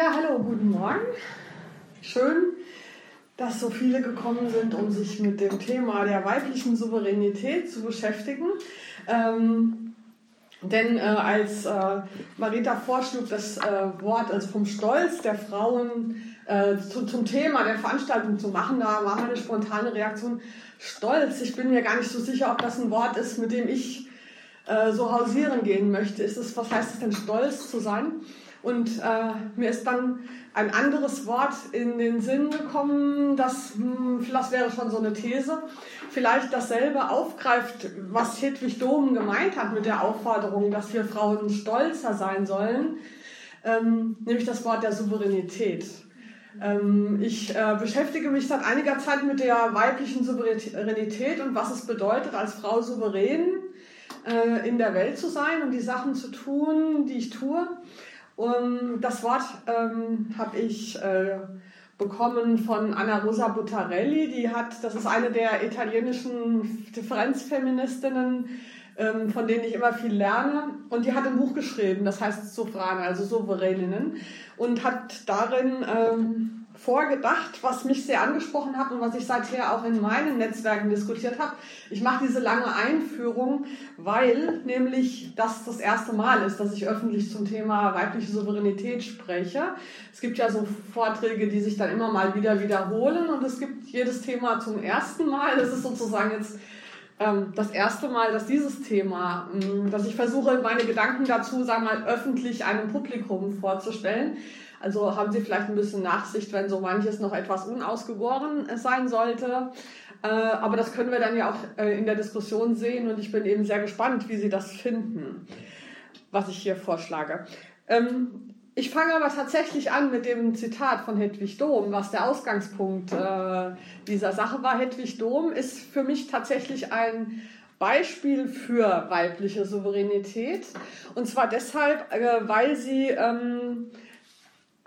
Ja, hallo, guten Morgen. Schön, dass so viele gekommen sind, um sich mit dem Thema der weiblichen Souveränität zu beschäftigen. Ähm, denn äh, als äh, Marita vorschlug, das äh, Wort also vom Stolz der Frauen äh, zu, zum Thema der Veranstaltung zu machen, da war meine spontane Reaktion Stolz. Ich bin mir gar nicht so sicher, ob das ein Wort ist, mit dem ich äh, so hausieren gehen möchte. Ist es, was heißt es denn, stolz zu sein? Und äh, mir ist dann ein anderes Wort in den Sinn gekommen, das, hm, das wäre schon so eine These, vielleicht dasselbe aufgreift, was Hedwig Dom gemeint hat mit der Aufforderung, dass wir Frauen stolzer sein sollen, ähm, nämlich das Wort der Souveränität. Ähm, ich äh, beschäftige mich seit einiger Zeit mit der weiblichen Souveränität und was es bedeutet, als Frau souverän äh, in der Welt zu sein und die Sachen zu tun, die ich tue. Und das Wort ähm, habe ich äh, bekommen von Anna Rosa Buttarelli. Die hat, das ist eine der italienischen Differenzfeministinnen, ähm, von denen ich immer viel lerne. Und die hat ein Buch geschrieben, das heißt Sovrane, also Souveräninnen, und hat darin ähm, vorgedacht, was mich sehr angesprochen hat und was ich seither auch in meinen Netzwerken diskutiert habe. Ich mache diese lange Einführung, weil nämlich das das erste Mal ist, dass ich öffentlich zum Thema weibliche Souveränität spreche. Es gibt ja so Vorträge, die sich dann immer mal wieder wiederholen und es gibt jedes Thema zum ersten Mal. Das ist sozusagen jetzt ähm, das erste Mal, dass dieses Thema, mm, dass ich versuche, meine Gedanken dazu, sagen wir mal, öffentlich einem Publikum vorzustellen. Also haben Sie vielleicht ein bisschen Nachsicht, wenn so manches noch etwas unausgegoren sein sollte. Äh, aber das können wir dann ja auch äh, in der Diskussion sehen und ich bin eben sehr gespannt, wie Sie das finden, was ich hier vorschlage. Ähm, ich fange aber tatsächlich an mit dem Zitat von Hedwig Dom, was der Ausgangspunkt äh, dieser Sache war. Hedwig Dom ist für mich tatsächlich ein Beispiel für weibliche Souveränität. Und zwar deshalb, weil sie ähm,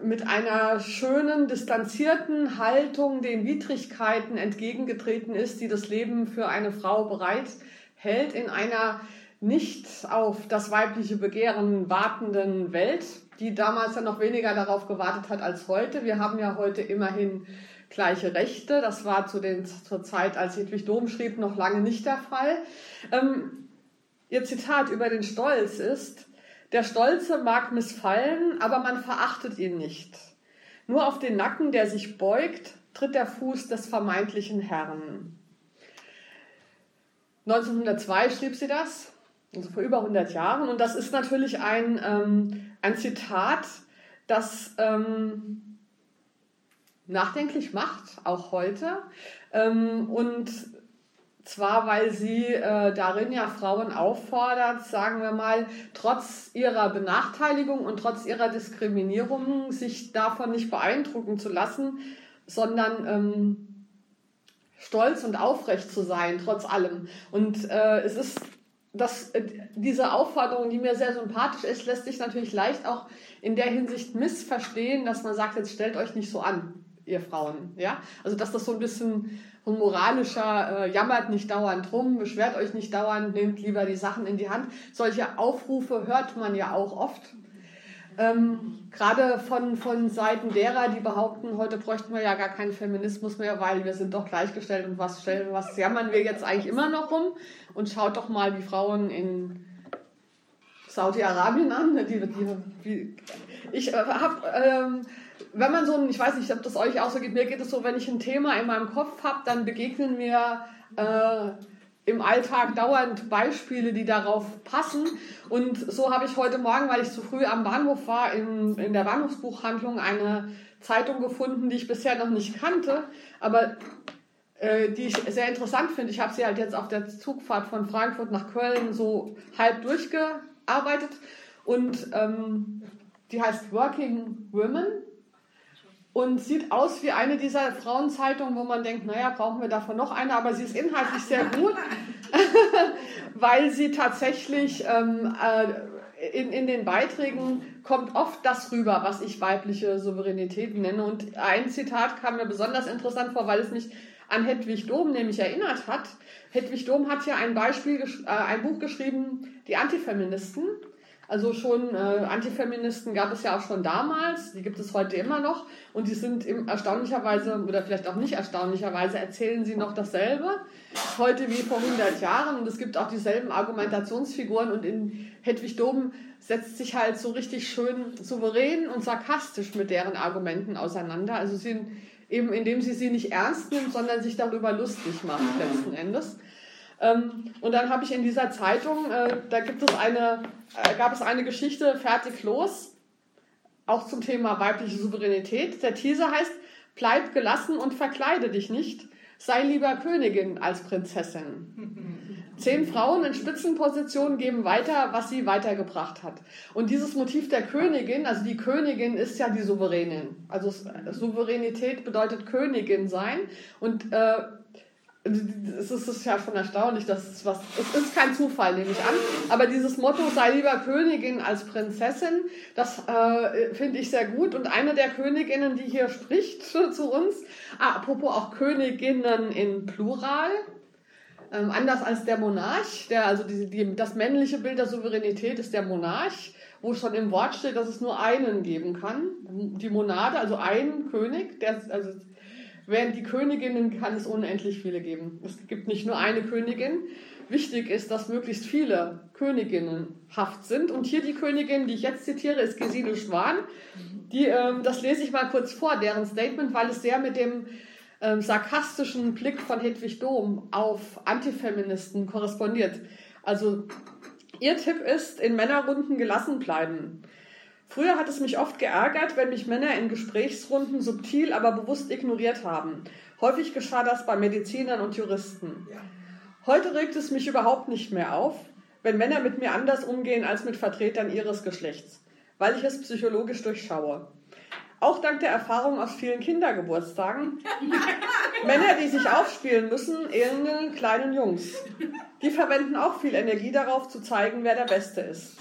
mit einer schönen, distanzierten Haltung den Widrigkeiten entgegengetreten ist, die das Leben für eine Frau bereit hält in einer nicht auf das weibliche Begehren wartenden Welt, die damals ja noch weniger darauf gewartet hat als heute. Wir haben ja heute immerhin gleiche Rechte. Das war zu den, zur Zeit, als Hedwig Dom schrieb, noch lange nicht der Fall. Ähm, ihr Zitat über den Stolz ist, der Stolze mag missfallen, aber man verachtet ihn nicht. Nur auf den Nacken, der sich beugt, tritt der Fuß des vermeintlichen Herrn. 1902 schrieb sie das, also vor über 100 Jahren. Und das ist natürlich ein, ähm, ein Zitat, das ähm, nachdenklich macht, auch heute. Ähm, und zwar, weil sie äh, darin ja Frauen auffordert, sagen wir mal, trotz ihrer Benachteiligung und trotz ihrer Diskriminierung sich davon nicht beeindrucken zu lassen, sondern ähm, stolz und aufrecht zu sein, trotz allem. Und äh, es ist das, äh, diese Aufforderung, die mir sehr sympathisch ist, lässt sich natürlich leicht auch in der Hinsicht missverstehen, dass man sagt, jetzt stellt euch nicht so an, ihr Frauen. Ja? Also dass das so ein bisschen und moralischer, äh, jammert nicht dauernd rum, beschwert euch nicht dauernd, nehmt lieber die Sachen in die Hand. Solche Aufrufe hört man ja auch oft. Ähm, Gerade von, von Seiten derer, die behaupten, heute bräuchten wir ja gar keinen Feminismus mehr, weil wir sind doch gleichgestellt und was stellen, was jammern wir jetzt eigentlich immer noch rum? Und schaut doch mal die Frauen in Saudi-Arabien an. Die, die, die, ich äh, habe ähm, wenn man so ein, ich weiß nicht, ob das euch auch so geht, mir geht es so, wenn ich ein Thema in meinem Kopf habe, dann begegnen mir äh, im Alltag dauernd Beispiele, die darauf passen. Und so habe ich heute Morgen, weil ich zu früh am Bahnhof war, in, in der Bahnhofsbuchhandlung eine Zeitung gefunden, die ich bisher noch nicht kannte, aber äh, die ich sehr interessant finde. Ich habe sie halt jetzt auf der Zugfahrt von Frankfurt nach Köln so halb durchgearbeitet und ähm, die heißt Working Women und sieht aus wie eine dieser Frauenzeitungen, wo man denkt, naja, brauchen wir davon noch eine, aber sie ist inhaltlich sehr gut, weil sie tatsächlich ähm, äh, in, in den Beiträgen kommt oft das rüber, was ich weibliche Souveränität nenne. Und ein Zitat kam mir besonders interessant vor, weil es mich an Hedwig Dom nämlich erinnert hat. Hedwig Dom hat ja ein Beispiel, äh, ein Buch geschrieben, die Antifeministen Also schon äh, Antifeministen gab es ja auch schon damals, die gibt es heute immer noch und die sind im, erstaunlicherweise oder vielleicht auch nicht erstaunlicherweise erzählen sie noch dasselbe heute wie vor 100 Jahren und es gibt auch dieselben Argumentationsfiguren und in Hedwig Dom setzt sich halt so richtig schön souverän und sarkastisch mit deren Argumenten auseinander. Also sie eben indem sie sie nicht ernst nimmt, sondern sich darüber lustig macht letzten Endes. Ähm, und dann habe ich in dieser Zeitung, äh, da gibt es eine, äh, gab es eine Geschichte, fertig los, auch zum Thema weibliche Souveränität. Der Teaser heißt, bleib gelassen und verkleide dich nicht, sei lieber Königin als Prinzessin. Zehn Frauen in Spitzenpositionen geben weiter, was sie weitergebracht hat. Und dieses Motiv der Königin, also die Königin ist ja die Souveränin. Also Souveränität bedeutet Königin sein. Und äh, es ist ja schon erstaunlich, dass es was, es ist kein Zufall, nehme ich an, aber dieses Motto, sei lieber Königin als Prinzessin, das äh, finde ich sehr gut. Und eine der Königinnen, die hier spricht zu uns, ah, apropos auch Königinnen in Plural, ähm, anders als der Monarch, der, also die, die, das männliche Bild der Souveränität ist der Monarch, wo schon im Wort steht, dass es nur einen geben kann, die Monade, also ein König, der, also Während die Königinnen kann es unendlich viele geben. Es gibt nicht nur eine Königin. Wichtig ist, dass möglichst viele Königinnen haft sind. Und hier die Königin, die ich jetzt zitiere, ist Gesine Schwan. Die, ähm, das lese ich mal kurz vor, deren Statement, weil es sehr mit dem ähm, sarkastischen Blick von Hedwig Dohm auf Antifeministen korrespondiert. Also ihr Tipp ist, in Männerrunden gelassen bleiben. Früher hat es mich oft geärgert, wenn mich Männer in Gesprächsrunden subtil, aber bewusst ignoriert haben. Häufig geschah das bei Medizinern und Juristen. Heute regt es mich überhaupt nicht mehr auf, wenn Männer mit mir anders umgehen als mit Vertretern ihres Geschlechts, weil ich es psychologisch durchschaue. Auch dank der Erfahrung aus vielen Kindergeburtstagen. Männer, die sich aufspielen müssen, ähneln kleinen Jungs. Die verwenden auch viel Energie darauf, zu zeigen, wer der Beste ist.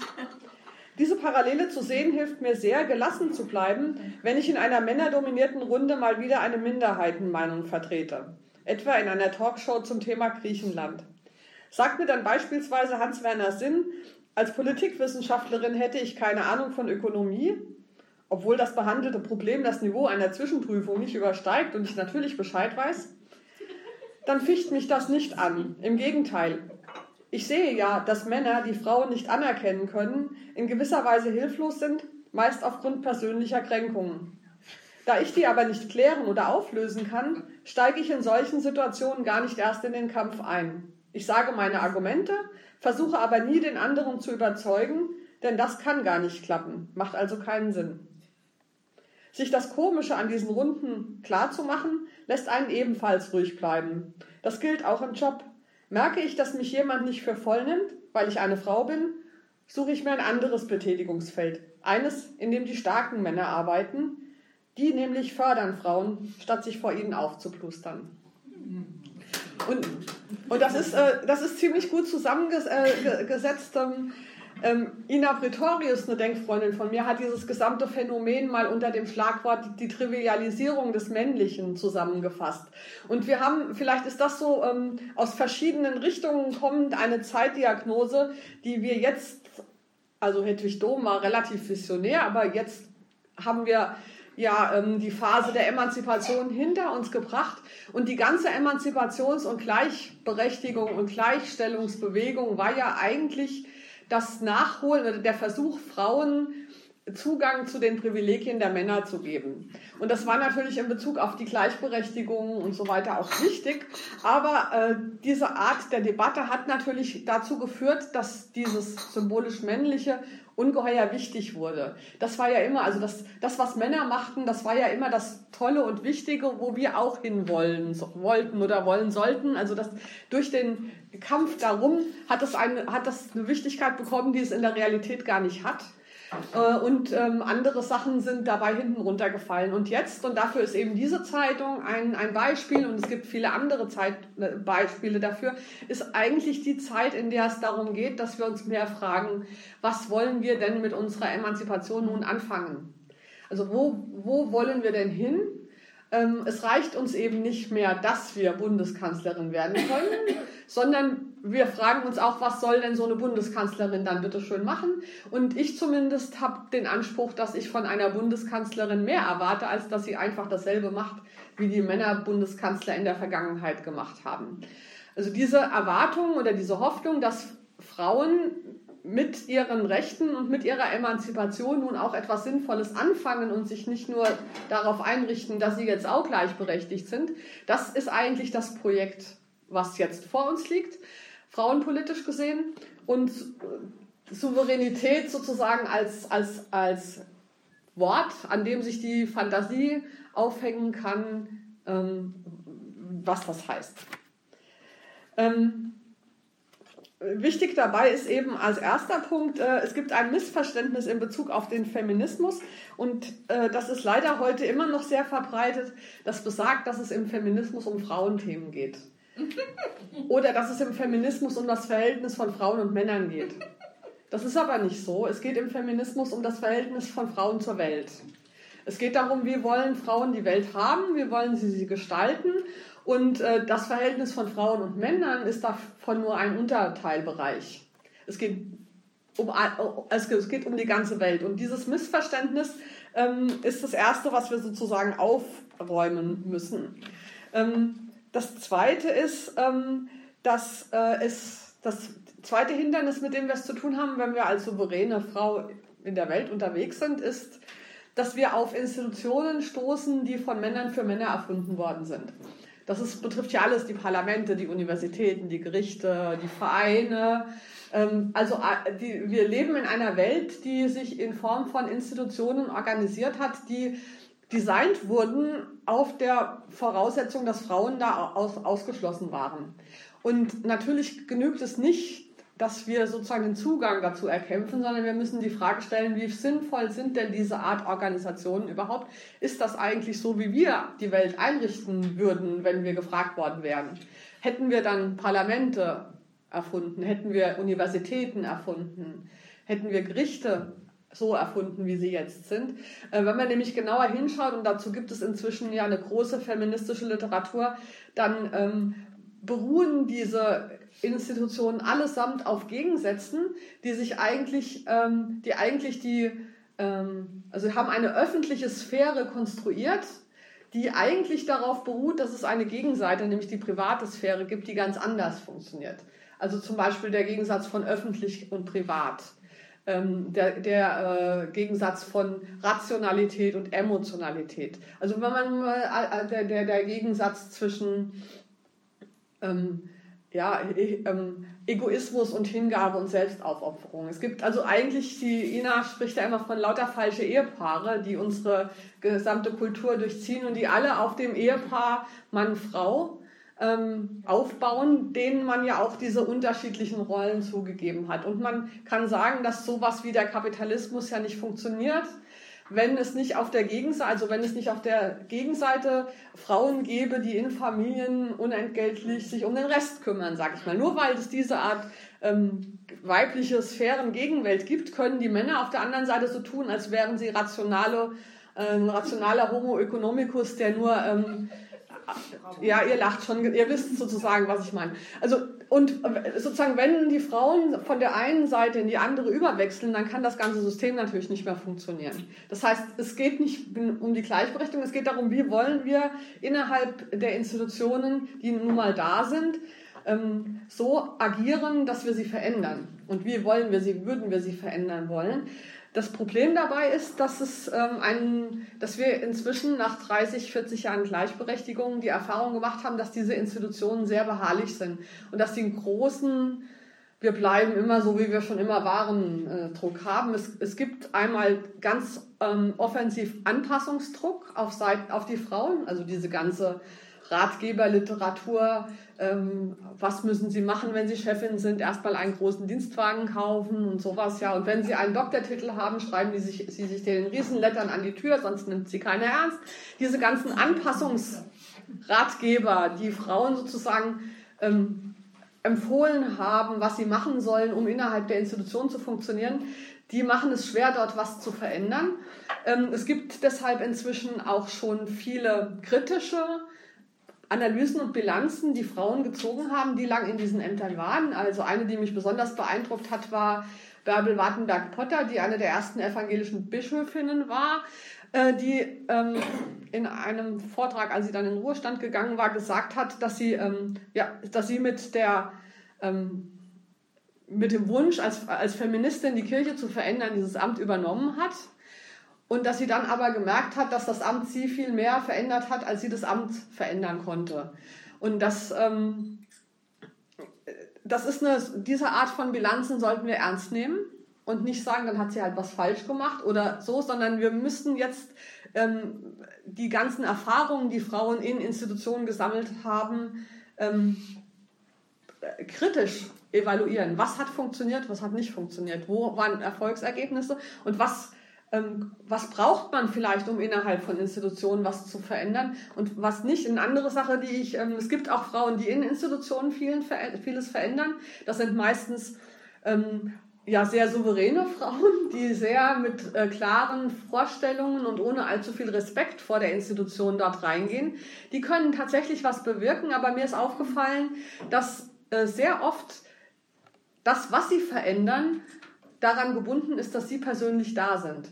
Diese Parallele zu sehen hilft mir sehr, gelassen zu bleiben, wenn ich in einer männerdominierten Runde mal wieder eine Minderheitenmeinung vertrete. Etwa in einer Talkshow zum Thema Griechenland. Sagt mir dann beispielsweise Hans-Werner Sinn, als Politikwissenschaftlerin hätte ich keine Ahnung von Ökonomie, obwohl das behandelte Problem das Niveau einer Zwischenprüfung nicht übersteigt und ich natürlich Bescheid weiß, dann ficht mich das nicht an. Im Gegenteil, ich sehe ja, dass Männer, die Frauen nicht anerkennen können, in gewisser Weise hilflos sind, meist aufgrund persönlicher Kränkungen. Da ich die aber nicht klären oder auflösen kann, steige ich in solchen Situationen gar nicht erst in den Kampf ein. Ich sage meine Argumente, versuche aber nie den anderen zu überzeugen, denn das kann gar nicht klappen, macht also keinen Sinn. Sich das Komische an diesen Runden klarzumachen, lässt einen ebenfalls ruhig bleiben. Das gilt auch im Job. Merke ich, dass mich jemand nicht für voll nimmt, weil ich eine Frau bin, suche ich mir ein anderes Betätigungsfeld. Eines, in dem die starken Männer arbeiten, die nämlich fördern Frauen, statt sich vor ihnen aufzuplustern. Und, und das, ist, äh, das ist ziemlich gut zusammengesetzt. Ähm, ähm, Ina Pretorius, eine Denkfreundin von mir, hat dieses gesamte Phänomen mal unter dem Schlagwort die Trivialisierung des Männlichen zusammengefasst. Und wir haben, vielleicht ist das so ähm, aus verschiedenen Richtungen kommend, eine Zeitdiagnose, die wir jetzt, also Hedwig Dohm war relativ visionär, aber jetzt haben wir ja ähm, die Phase der Emanzipation hinter uns gebracht und die ganze Emanzipations- und Gleichberechtigung und Gleichstellungsbewegung war ja eigentlich das Nachholen oder der Versuch, Frauen Zugang zu den Privilegien der Männer zu geben. Und das war natürlich in Bezug auf die Gleichberechtigung und so weiter auch wichtig. Aber äh, diese Art der Debatte hat natürlich dazu geführt, dass dieses symbolisch männliche ungeheuer wichtig wurde. Das war ja immer, also das, das, was Männer machten, das war ja immer das Tolle und Wichtige, wo wir auch hinwollen, wollten oder wollen sollten. Also das, durch den Kampf darum hat das, eine, hat das eine Wichtigkeit bekommen, die es in der Realität gar nicht hat. Äh, und ähm, andere Sachen sind dabei hinten runtergefallen. Und jetzt, und dafür ist eben diese Zeitung ein, ein Beispiel, und es gibt viele andere Zeit, äh, Beispiele dafür, ist eigentlich die Zeit, in der es darum geht, dass wir uns mehr fragen, was wollen wir denn mit unserer Emanzipation nun anfangen? Also wo, wo wollen wir denn hin? Ähm, es reicht uns eben nicht mehr, dass wir Bundeskanzlerin werden können, sondern wir fragen uns auch, was soll denn so eine Bundeskanzlerin dann bitte schön machen? Und ich zumindest habe den Anspruch, dass ich von einer Bundeskanzlerin mehr erwarte, als dass sie einfach dasselbe macht, wie die Männer-Bundeskanzler in der Vergangenheit gemacht haben. Also diese Erwartung oder diese Hoffnung, dass Frauen mit ihren Rechten und mit ihrer Emanzipation nun auch etwas Sinnvolles anfangen und sich nicht nur darauf einrichten, dass sie jetzt auch gleichberechtigt sind, das ist eigentlich das Projekt, was jetzt vor uns liegt, frauenpolitisch gesehen. Und Souveränität sozusagen als, als, als Wort, an dem sich die Fantasie aufhängen kann, ähm, was das heißt. Ähm, wichtig dabei ist eben als erster Punkt, äh, es gibt ein Missverständnis in Bezug auf den Feminismus und äh, das ist leider heute immer noch sehr verbreitet, das besagt, dass es im Feminismus um Frauenthemen geht. Oder dass es im Feminismus um das Verhältnis von Frauen und Männern geht. Das ist aber nicht so. Es geht im Feminismus um das Verhältnis von Frauen zur Welt. Es geht darum, wie wollen Frauen die Welt haben, wie wollen sie sie gestalten und äh, das Verhältnis von Frauen und Männern ist davon nur ein Unterteilbereich. Es geht um, es geht um die ganze Welt. Und dieses Missverständnis ähm, ist das Erste, was wir sozusagen aufräumen müssen. Ähm, das Zweite ist, ähm, dass äh, es das zweite Hindernis, mit dem wir es zu tun haben, wenn wir als souveräne Frau in der Welt unterwegs sind, ist, dass wir auf Institutionen stoßen, die von Männern für Männer erfunden worden sind. Das ist, betrifft ja alles, die Parlamente, die Universitäten, die Gerichte, die Vereine. Ähm, also äh, die, wir leben in einer Welt, die sich in Form von Institutionen organisiert hat, die designt wurden auf der Voraussetzung, dass Frauen da aus, ausgeschlossen waren. Und natürlich genügt es nicht, dass wir sozusagen den Zugang dazu erkämpfen, sondern wir müssen die Frage stellen, wie sinnvoll sind denn diese Art Organisationen überhaupt? Ist das eigentlich so, wie wir die Welt einrichten würden, wenn wir gefragt worden wären? Hätten wir dann Parlamente erfunden? Hätten wir Universitäten erfunden? Hätten wir Gerichte so erfunden, wie sie jetzt sind. Äh, wenn man nämlich genauer hinschaut, und dazu gibt es inzwischen ja eine große feministische Literatur, dann ähm, beruhen diese Institutionen allesamt auf Gegensätzen, die sich eigentlich, ähm, die eigentlich die, ähm, also haben eine öffentliche Sphäre konstruiert, die eigentlich darauf beruht, dass es eine Gegenseite, nämlich die private Sphäre gibt, die ganz anders funktioniert. Also zum Beispiel der Gegensatz von öffentlich und privat. Ähm, der, der äh, Gegensatz von Rationalität und Emotionalität. Also wenn man mal äh, der, der, der Gegensatz zwischen ähm, ja, ähm, Egoismus und Hingabe und Selbstaufopferung. Es gibt also eigentlich, die Ina spricht ja immer von lauter falsche Ehepaare, die unsere gesamte Kultur durchziehen und die alle auf dem Ehepaar Mann-Frau ähm, aufbauen, denen man ja auch diese unterschiedlichen Rollen zugegeben hat. Und man kann sagen, dass sowas wie der Kapitalismus ja nicht funktioniert, wenn es nicht auf der Gegenseite, also wenn es nicht auf der Gegenseite Frauen gäbe, die in Familien unentgeltlich sich um den Rest kümmern, sag ich mal. Nur weil es diese Art ähm, weibliche Sphären-Gegenwelt gibt, können die Männer auf der anderen Seite so tun, als wären sie rationale, äh, rationaler Homo economicus, der nur ähm, ja, ihr lacht schon, ihr wisst sozusagen, was ich meine. Also, und sozusagen, wenn die Frauen von der einen Seite in die andere überwechseln, dann kann das ganze System natürlich nicht mehr funktionieren. Das heißt, es geht nicht um die Gleichberechtigung, es geht darum, wie wollen wir innerhalb der Institutionen, die nun mal da sind, ähm, so agieren, dass wir sie verändern. Und wie wollen wir sie, würden wir sie verändern wollen? Das Problem dabei ist, dass, es, ähm, ein, dass wir inzwischen nach 30, 40 Jahren Gleichberechtigung die Erfahrung gemacht haben, dass diese Institutionen sehr beharrlich sind und dass die einen großen, wir bleiben immer so, wie wir schon immer waren, äh, Druck haben. Es, es gibt einmal ganz ähm, offensiv Anpassungsdruck auf, Seite, auf die Frauen, also diese ganze Ratgeberliteratur, ähm, was müssen Sie machen, wenn Sie Chefin sind, erstmal einen großen Dienstwagen kaufen und sowas, ja. Und wenn Sie einen Doktortitel haben, schreiben die sich, Sie sich den Riesenlettern an die Tür, sonst nimmt Sie keiner ernst. Diese ganzen Anpassungsratgeber, die Frauen sozusagen ähm, empfohlen haben, was sie machen sollen, um innerhalb der Institution zu funktionieren, die machen es schwer, dort was zu verändern. Ähm, es gibt deshalb inzwischen auch schon viele kritische Analysen und Bilanzen, die Frauen gezogen haben, die lang in diesen Ämtern waren. Also eine, die mich besonders beeindruckt hat, war Bärbel Wartenberg-Potter, die eine der ersten evangelischen Bischöfinnen war, äh, die ähm, in einem Vortrag, als sie dann in den Ruhestand gegangen war, gesagt hat, dass sie, ähm, ja, dass sie mit der ähm, mit dem Wunsch, als, als Feministin die Kirche zu verändern, dieses Amt übernommen hat. Und dass sie dann aber gemerkt hat, dass das Amt sie viel mehr verändert hat, als sie das Amt verändern konnte. Und das, ähm, das ist eine, diese Art von Bilanzen sollten wir ernst nehmen und nicht sagen, dann hat sie halt was falsch gemacht oder so, sondern wir müssten jetzt ähm, die ganzen Erfahrungen, die Frauen in Institutionen gesammelt haben, ähm, kritisch evaluieren. Was hat funktioniert, was hat nicht funktioniert? Wo waren Erfolgsergebnisse und was, was braucht man vielleicht, um innerhalb von Institutionen was zu verändern und was nicht? Eine andere Sache, die ich, ähm, es gibt auch Frauen, die in Institutionen vieles verändern. Das sind meistens ähm, ja, sehr souveräne Frauen, die sehr mit äh, klaren Vorstellungen und ohne allzu viel Respekt vor der Institution dort reingehen. Die können tatsächlich was bewirken, aber mir ist aufgefallen, dass äh, sehr oft das, was sie verändern, daran gebunden ist, dass sie persönlich da sind.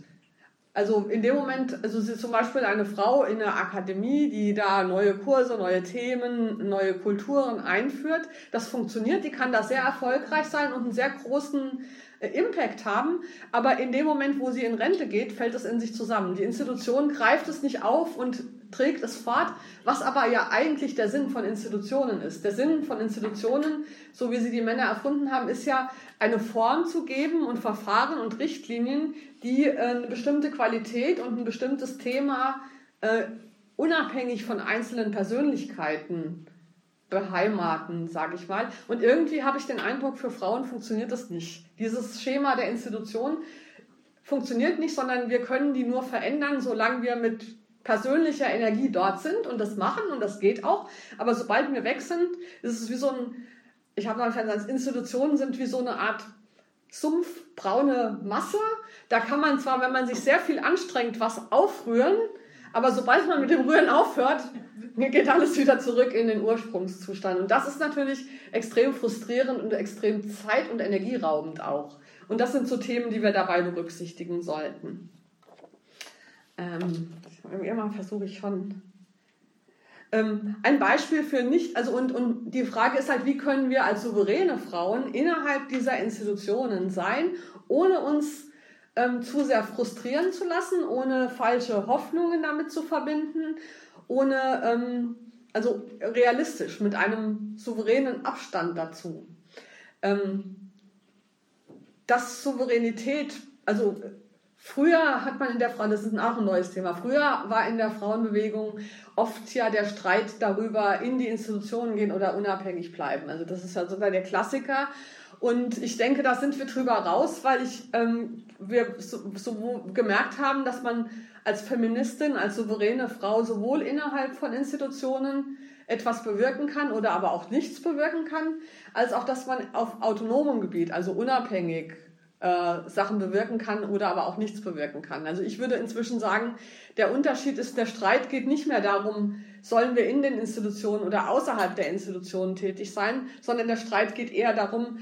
Also in dem Moment, also sie zum Beispiel eine Frau in der Akademie, die da neue Kurse, neue Themen, neue Kulturen einführt, das funktioniert, die kann da sehr erfolgreich sein und einen sehr großen Impact haben, aber in dem Moment, wo sie in Rente geht, fällt es in sich zusammen. Die Institution greift es nicht auf und trägt es fort, was aber ja eigentlich der Sinn von Institutionen ist. Der Sinn von Institutionen, so wie sie die Männer erfunden haben, ist ja eine Form zu geben und Verfahren und Richtlinien, die äh, eine bestimmte Qualität und ein bestimmtes Thema äh, unabhängig von einzelnen Persönlichkeiten beheimaten, sage ich mal. Und irgendwie habe ich den Eindruck, für Frauen funktioniert das nicht. Dieses Schema der Institution funktioniert nicht, sondern wir können die nur verändern, solange wir mit persönlicher Energie dort sind und das machen und das geht auch. Aber sobald wir weg sind, ist es wie so ein, ich habe mal gesagt, Institutionen sind wie so eine Art sumpfbraune Masse. Da kann man zwar, wenn man sich sehr viel anstrengt, was aufrühren, aber sobald man mit dem Rühren aufhört, geht alles wieder zurück in den Ursprungszustand. Und das ist natürlich extrem frustrierend und extrem zeit- und energieraubend auch. Und das sind so Themen, die wir dabei berücksichtigen sollten. Ähm, immer versuche ich schon. Ähm, ein Beispiel für nicht, also und, und die Frage ist halt, wie können wir als souveräne Frauen innerhalb dieser Institutionen sein, ohne uns ähm, zu sehr frustrieren zu lassen, ohne falsche Hoffnungen damit zu verbinden, ohne, ähm, also realistisch, mit einem souveränen Abstand dazu. Ähm, dass Souveränität, also Früher hat man in der Frau, das ist auch ein neues Thema, früher war in der Frauenbewegung oft ja der Streit darüber, in die Institutionen gehen oder unabhängig bleiben. Also das ist ja sogar der Klassiker. Und ich denke, da sind wir drüber raus, weil ich, ähm, wir so, so gemerkt haben, dass man als Feministin, als souveräne Frau sowohl innerhalb von Institutionen etwas bewirken kann oder aber auch nichts bewirken kann, als auch, dass man auf autonomem Gebiet, also unabhängig, äh, Sachen bewirken kann oder aber auch nichts bewirken kann. Also ich würde inzwischen sagen, der Unterschied ist, der Streit geht nicht mehr darum, sollen wir in den Institutionen oder außerhalb der Institutionen tätig sein, sondern der Streit geht eher darum,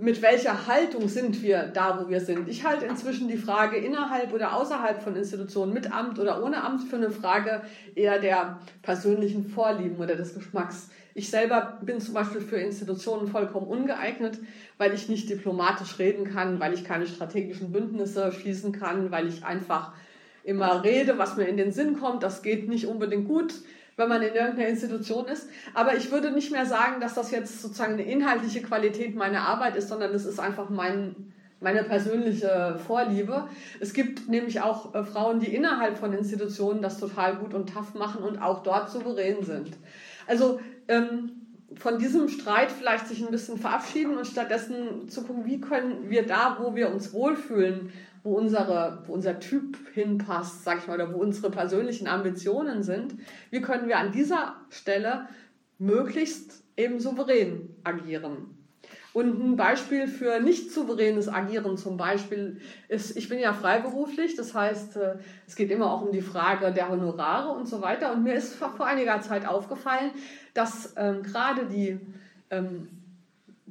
mit welcher Haltung sind wir da, wo wir sind. Ich halte inzwischen die Frage innerhalb oder außerhalb von Institutionen, mit Amt oder ohne Amt, für eine Frage eher der persönlichen Vorlieben oder des Geschmacks. Ich selber bin zum Beispiel für Institutionen vollkommen ungeeignet, weil ich nicht diplomatisch reden kann, weil ich keine strategischen Bündnisse schließen kann, weil ich einfach immer rede, was mir in den Sinn kommt. Das geht nicht unbedingt gut, wenn man in irgendeiner Institution ist. Aber ich würde nicht mehr sagen, dass das jetzt sozusagen eine inhaltliche Qualität meiner Arbeit ist, sondern das ist einfach mein, meine persönliche Vorliebe. Es gibt nämlich auch äh, Frauen, die innerhalb von Institutionen das total gut und tough machen und auch dort souverän sind. Also ähm, von diesem Streit vielleicht sich ein bisschen verabschieden und stattdessen zu gucken, wie können wir da, wo wir uns wohlfühlen, wo, unsere, wo unser Typ hinpasst, sag ich mal, oder wo unsere persönlichen Ambitionen sind, wie können wir an dieser Stelle möglichst eben souverän agieren. Und ein Beispiel für nicht souveränes Agieren zum Beispiel ist, ich bin ja freiberuflich, das heißt, äh, es geht immer auch um die Frage der Honorare und so weiter. Und mir ist vor einiger Zeit aufgefallen, dass ähm, gerade die, ähm,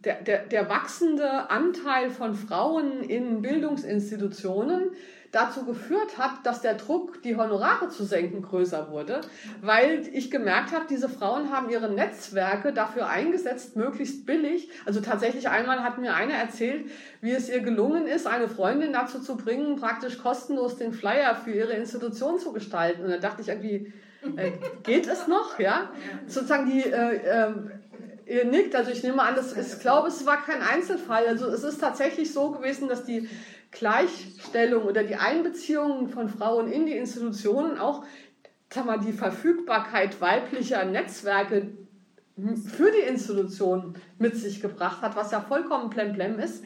der, der, der wachsende Anteil von Frauen in Bildungsinstitutionen dazu geführt hat, dass der Druck, die Honorare zu senken, größer wurde, weil ich gemerkt habe, diese Frauen haben ihre Netzwerke dafür eingesetzt, möglichst billig. Also tatsächlich einmal hat mir eine erzählt, wie es ihr gelungen ist, eine Freundin dazu zu bringen, praktisch kostenlos den Flyer für ihre Institution zu gestalten. Und da dachte ich irgendwie, äh, geht es noch? Ja, sozusagen die äh, äh, ihr nickt, also ich nehme an, das ist, ich glaube, es war kein Einzelfall. Also es ist tatsächlich so gewesen, dass die Gleichstellung oder die Einbeziehung von Frauen in die Institutionen auch sag mal, die Verfügbarkeit weiblicher Netzwerke für die Institutionen mit sich gebracht hat, was ja vollkommen plemplem ist.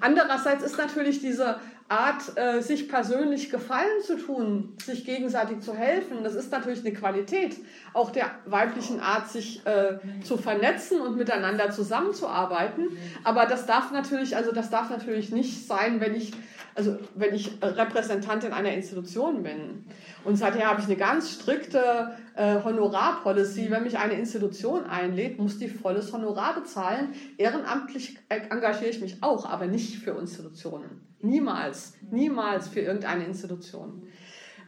Andererseits ist natürlich diese Art, äh, sich persönlich Gefallen zu tun, sich gegenseitig zu helfen, das ist natürlich eine Qualität auch der weiblichen Art, sich äh, zu vernetzen und miteinander zusammenzuarbeiten. Aber das darf natürlich, also das darf natürlich nicht sein, wenn ich, also wenn ich Repräsentantin einer Institution bin. Und seither habe ich eine ganz strikte äh, Honorarpolicy. Wenn mich eine Institution einlädt, muss die volles Honorar bezahlen. Ehrenamtlich engagiere ich mich auch, aber nicht für Institutionen. Niemals, niemals für irgendeine Institution.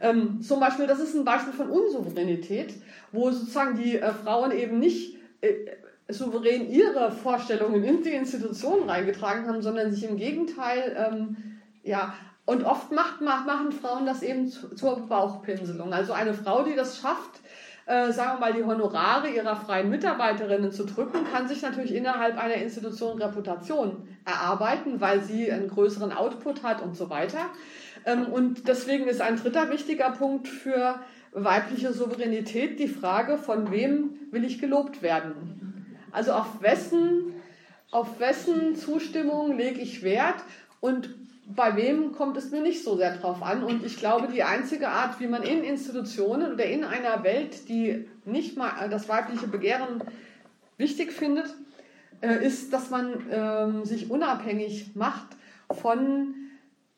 Ähm, zum Beispiel, das ist ein Beispiel von Unsouveränität, wo sozusagen die äh, Frauen eben nicht äh, souverän ihre Vorstellungen in die Institution reingetragen haben, sondern sich im Gegenteil, ähm, ja, und oft macht, machen Frauen das eben zur Bauchpinselung. Also eine Frau, die das schafft, äh, sagen wir mal, die Honorare ihrer freien Mitarbeiterinnen zu drücken, kann sich natürlich innerhalb einer Institution Reputation erarbeiten, weil sie einen größeren Output hat und so weiter. Ähm, und deswegen ist ein dritter wichtiger Punkt für weibliche Souveränität die Frage, von wem will ich gelobt werden? Also auf wessen, auf wessen Zustimmung lege ich Wert und bei wem kommt es mir nicht so sehr drauf an. Und ich glaube, die einzige Art, wie man in Institutionen oder in einer Welt, die nicht mal das weibliche Begehren wichtig findet, äh, ist, dass man ähm, sich unabhängig macht von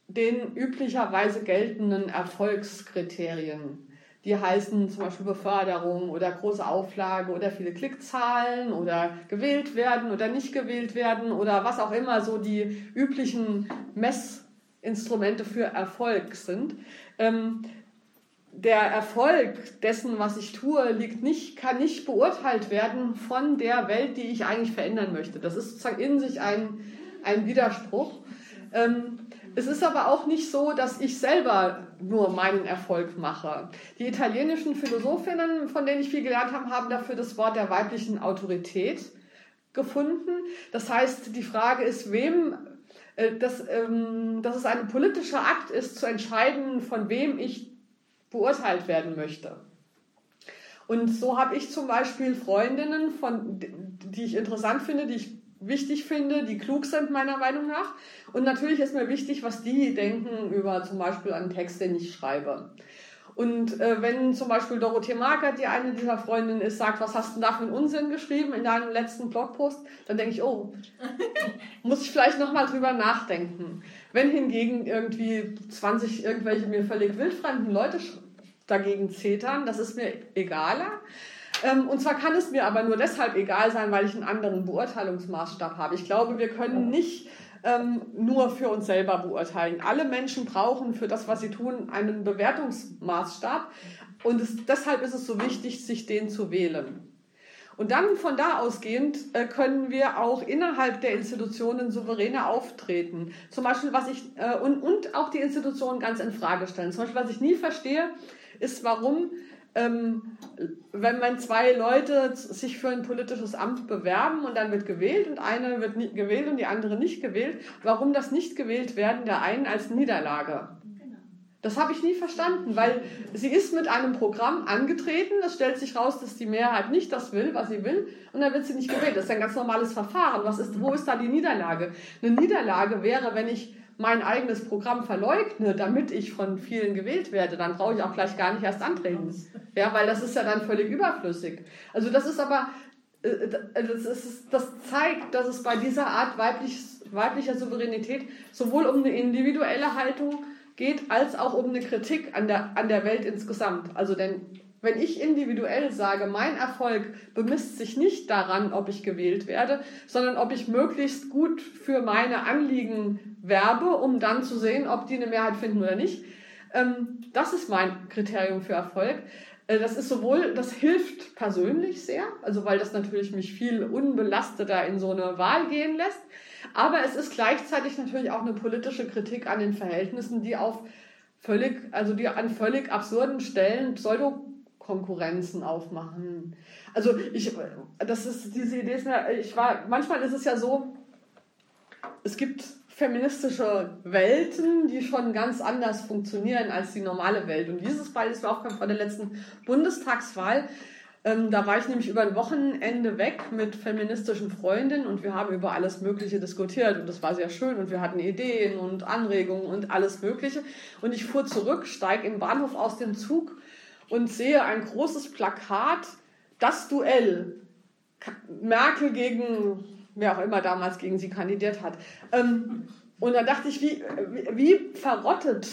den üblicherweise geltenden Erfolgskriterien. Die heißen zum Beispiel Beförderung oder große Auflage oder viele Klickzahlen oder gewählt werden oder nicht gewählt werden oder was auch immer so die üblichen Messinstrumente für Erfolg sind. Ähm, der Erfolg dessen, was ich tue, liegt nicht, kann nicht beurteilt werden von der Welt, die ich eigentlich verändern möchte. Das ist sozusagen in sich ein, ein Widerspruch. Ähm, es ist aber auch nicht so, dass ich selber nur meinen Erfolg mache. Die italienischen Philosophinnen, von denen ich viel gelernt habe, haben dafür das Wort der weiblichen Autorität gefunden. Das heißt, die Frage ist, wem, äh, dass, ähm, dass es ein politischer Akt ist, zu entscheiden, von wem ich beurteilt werden möchte. Und so habe ich zum Beispiel Freundinnen, von, die ich interessant finde, die ich wichtig finde, die klug sind meiner Meinung nach. Und natürlich ist mir wichtig, was die denken über zum Beispiel einen Text, den ich schreibe. Und äh, wenn zum Beispiel Dorothee Markert, die eine dieser Freundinnen ist, sagt, was hast du da für einen Unsinn geschrieben in deinem letzten Blogpost, dann denke ich, oh, muss ich vielleicht nochmal drüber nachdenken. Wenn hingegen irgendwie 20 irgendwelche mir völlig wildfremden Leute dagegen zetern, das ist mir egaler. Ähm, und zwar kann es mir aber nur deshalb egal sein, weil ich einen anderen Beurteilungsmaßstab habe. Ich glaube, wir können nicht ähm, nur für uns selber beurteilen. Alle Menschen brauchen für das, was sie tun, einen Bewertungsmaßstab. Und es, deshalb ist es so wichtig, sich den zu wählen. Und dann von da ausgehend äh, können wir auch innerhalb der Institutionen souveräner auftreten. Zum Beispiel, was ich, äh, und, und auch die Institutionen ganz in Frage stellen. Zum Beispiel, was ich nie verstehe, ist, warum ähm, wenn man zwei Leute sich für ein politisches Amt bewerben und dann wird gewählt und eine wird gewählt und die andere nicht gewählt, warum das nicht gewählt werden der einen als Niederlage? Das habe ich nie verstanden, weil sie ist mit einem Programm angetreten, es stellt sich raus, dass die Mehrheit nicht das will, was sie will, und dann wird sie nicht gewählt. Das ist ein ganz normales Verfahren. Was ist, wo ist da die Niederlage? Eine Niederlage wäre, wenn ich mein eigenes Programm verleugne, damit ich von vielen gewählt werde, dann brauche ich auch gleich gar nicht erst antreten. Ja, weil das ist ja dann völlig überflüssig. Also das ist aber äh, das, ist, das zeigt, dass es bei dieser Art weibliches, weiblicher Souveränität sowohl um eine individuelle Haltung geht, als auch um eine Kritik an der, an der Welt insgesamt. Also denn wenn ich individuell sage, mein Erfolg bemisst sich nicht daran, ob ich gewählt werde, sondern ob ich möglichst gut für meine Anliegen werbe, um dann zu sehen, ob die eine Mehrheit finden oder nicht. Ähm, das ist mein Kriterium für Erfolg. Äh, das ist sowohl, das hilft persönlich sehr, also weil das natürlich mich viel unbelasteter in so eine Wahl gehen lässt, aber es ist gleichzeitig natürlich auch eine politische Kritik an den Verhältnissen, die auf völlig, also die an völlig absurden Stellen Pseudo Konkurrenzen aufmachen. Also ich, das ist diese Idee ist mir, ich war, manchmal ist es ja so, es gibt feministische Welten, die schon ganz anders funktionieren als die normale Welt. Und dieses Beispiel ist mir aufgekommen von der letzten Bundestagswahl. Ähm, da war ich nämlich über ein Wochenende weg mit feministischen Freundinnen und wir haben über alles Mögliche diskutiert und das war sehr schön und wir hatten Ideen und Anregungen und alles Mögliche. Und ich fuhr zurück, steige im Bahnhof aus dem Zug und sehe ein großes Plakat, das Duell, Merkel gegen, wer auch immer damals gegen sie kandidiert hat. Ähm, und da dachte ich, wie, wie verrottet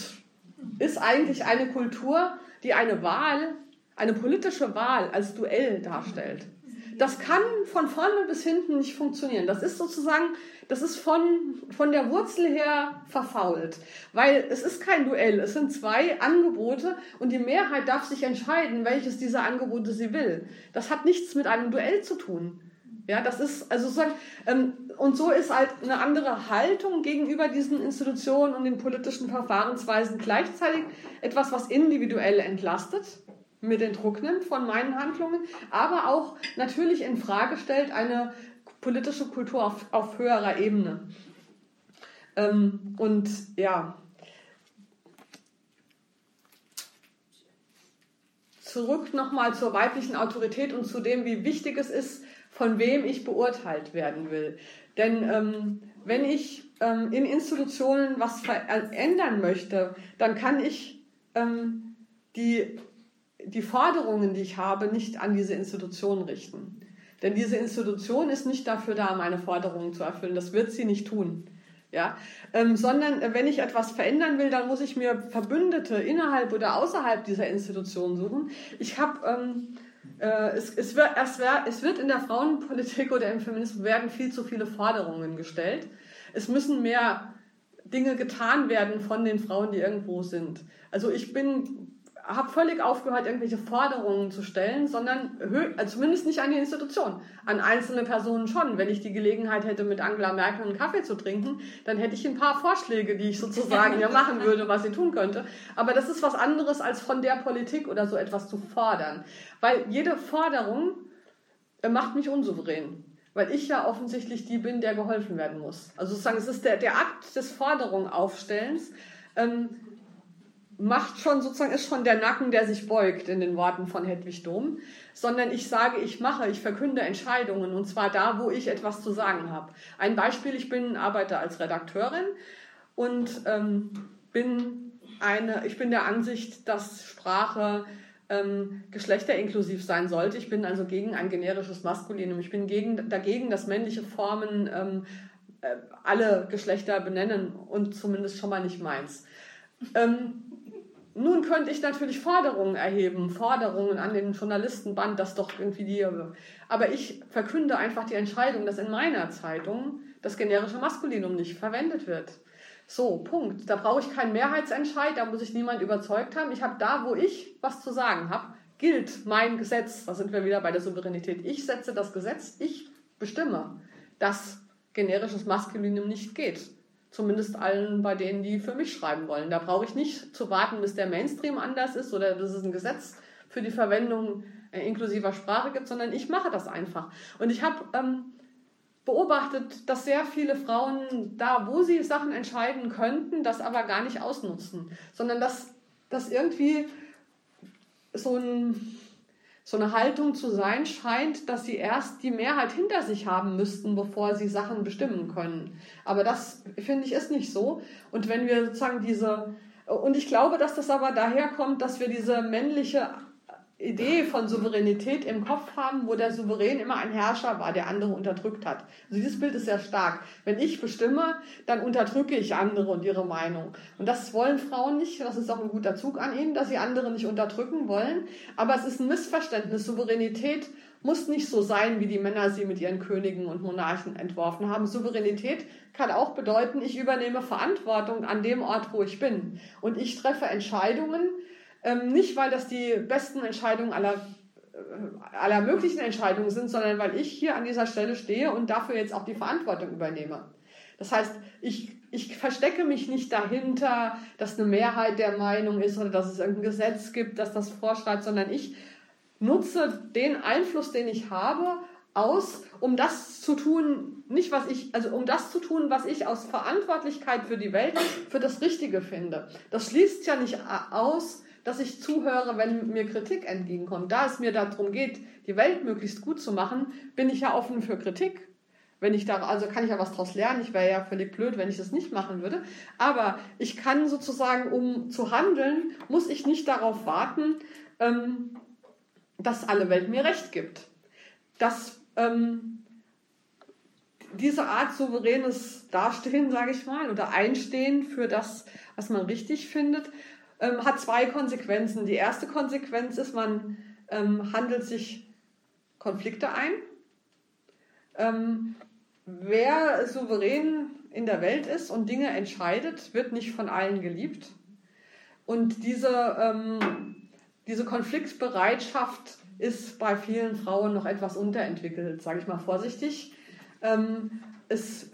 ist eigentlich eine Kultur, die eine Wahl, eine politische Wahl als Duell darstellt. Das kann von vorne bis hinten nicht funktionieren. Das ist sozusagen das ist von, von der Wurzel her verfault. Weil es ist kein Duell, es sind zwei Angebote und die Mehrheit darf sich entscheiden, welches dieser Angebote sie will. Das hat nichts mit einem Duell zu tun. Ja, das ist, also sozusagen, ähm, und so ist halt eine andere Haltung gegenüber diesen Institutionen und den politischen Verfahrensweisen gleichzeitig etwas, was individuell entlastet, mit den Druck nimmt von meinen Handlungen, aber auch natürlich in Frage stellt eine politische Kultur auf, auf höherer Ebene. Ähm, und ja, zurück nochmal zur weiblichen Autorität und zu dem, wie wichtig es ist, von wem ich beurteilt werden will. Denn ähm, wenn ich ähm, in Institutionen was verändern möchte, dann kann ich ähm, die, die Forderungen, die ich habe, nicht an diese Institution richten. Denn diese Institution ist nicht dafür da, meine Forderungen zu erfüllen. Das wird sie nicht tun. Ja, ähm, sondern äh, wenn ich etwas verändern will, dann muss ich mir Verbündete innerhalb oder außerhalb dieser Institution suchen. Ich habe ähm, äh, es, es, wird, es, wird, es wird in der Frauenpolitik oder im Feminismus werden viel zu viele Forderungen gestellt. Es müssen mehr Dinge getan werden von den Frauen, die irgendwo sind. Also ich bin habe völlig aufgehört, irgendwelche Forderungen zu stellen, sondern also zumindest nicht an die Institution. An einzelne Personen schon. Wenn ich die Gelegenheit hätte, mit Angela Merkel einen Kaffee zu trinken, dann hätte ich ein paar Vorschläge, die ich sozusagen ja machen würde, was sie tun könnte. Aber das ist was anderes, als von der Politik oder so etwas zu fordern. Weil jede Forderung äh, macht mich unsouverän. Weil ich ja offensichtlich die bin, der geholfen werden muss. Also sozusagen, es ist der, der Akt des Forderungaufstellens. Ähm, macht schon sozusagen, ist schon der Nacken, der sich beugt in den Worten von Hedwig Dom, sondern ich sage, ich mache, ich verkünde Entscheidungen und zwar da, wo ich etwas zu sagen habe. Ein Beispiel, ich bin, arbeite als Redakteurin und ähm, bin eine, ich bin der Ansicht, dass Sprache ähm, geschlechterinklusiv sein sollte. Ich bin also gegen ein generisches Maskulinum. Ich bin gegen, dagegen, dass männliche Formen ähm, äh, alle Geschlechter benennen und zumindest schon mal nicht meins. Ähm, nun könnte ich natürlich Forderungen erheben, Forderungen an den Journalistenband, dass doch irgendwie die. Aber ich verkünde einfach die Entscheidung, dass in meiner Zeitung das generische Maskulinum nicht verwendet wird. So, Punkt. Da brauche ich keinen Mehrheitsentscheid, da muss ich niemand überzeugt haben. Ich habe da, wo ich was zu sagen habe, gilt mein Gesetz. Da sind wir wieder bei der Souveränität. Ich setze das Gesetz, ich bestimme, dass generisches Maskulinum nicht geht. Zumindest allen bei denen, die für mich schreiben wollen. Da brauche ich nicht zu warten, bis der Mainstream anders ist oder dass es ein Gesetz für die Verwendung äh, inklusiver Sprache gibt, sondern ich mache das einfach. Und ich habe ähm, beobachtet, dass sehr viele Frauen da, wo sie Sachen entscheiden könnten, das aber gar nicht ausnutzen, sondern dass das irgendwie so ein so eine Haltung zu sein scheint, dass sie erst die Mehrheit hinter sich haben müssten, bevor sie Sachen bestimmen können. Aber das, finde ich, ist nicht so. Und wenn wir sozusagen diese, und ich glaube, dass das aber daher kommt, dass wir diese männliche Idee von Souveränität im Kopf haben, wo der Souverän immer ein Herrscher war, der andere unterdrückt hat. Also dieses Bild ist sehr stark. Wenn ich bestimme, dann unterdrücke ich andere und ihre Meinung. Und das wollen Frauen nicht. Das ist auch ein guter Zug an ihnen, dass sie andere nicht unterdrücken wollen. Aber es ist ein Missverständnis. Souveränität muss nicht so sein, wie die Männer sie mit ihren Königen und Monarchen entworfen haben. Souveränität kann auch bedeuten, ich übernehme Verantwortung an dem Ort, wo ich bin. Und ich treffe Entscheidungen, ähm, nicht weil das die besten Entscheidungen aller, äh, aller möglichen Entscheidungen sind, sondern weil ich hier an dieser Stelle stehe und dafür jetzt auch die Verantwortung übernehme. Das heißt, ich, ich verstecke mich nicht dahinter, dass eine Mehrheit der Meinung ist oder dass es irgendein Gesetz gibt, das das vorschreibt, sondern ich nutze den Einfluss, den ich habe, aus, um das zu tun, nicht was ich, also um das zu tun, was ich aus Verantwortlichkeit für die Welt für das Richtige finde. Das schließt ja nicht aus, dass ich zuhöre, wenn mir Kritik entgegenkommt. Da es mir darum geht, die Welt möglichst gut zu machen, bin ich ja offen für Kritik. Wenn ich da, also kann ich ja was daraus lernen. Ich wäre ja völlig blöd, wenn ich das nicht machen würde. Aber ich kann sozusagen, um zu handeln, muss ich nicht darauf warten, ähm, dass alle Welt mir Recht gibt. Dass ähm, diese Art souveränes Dastehen, sage ich mal, oder Einstehen für das, was man richtig findet, ähm, hat zwei Konsequenzen. Die erste Konsequenz ist, man ähm, handelt sich Konflikte ein. Ähm, wer souverän in der Welt ist und Dinge entscheidet, wird nicht von allen geliebt. Und diese, ähm, diese Konfliktbereitschaft ist bei vielen Frauen noch etwas unterentwickelt, sage ich mal vorsichtig. Ähm, es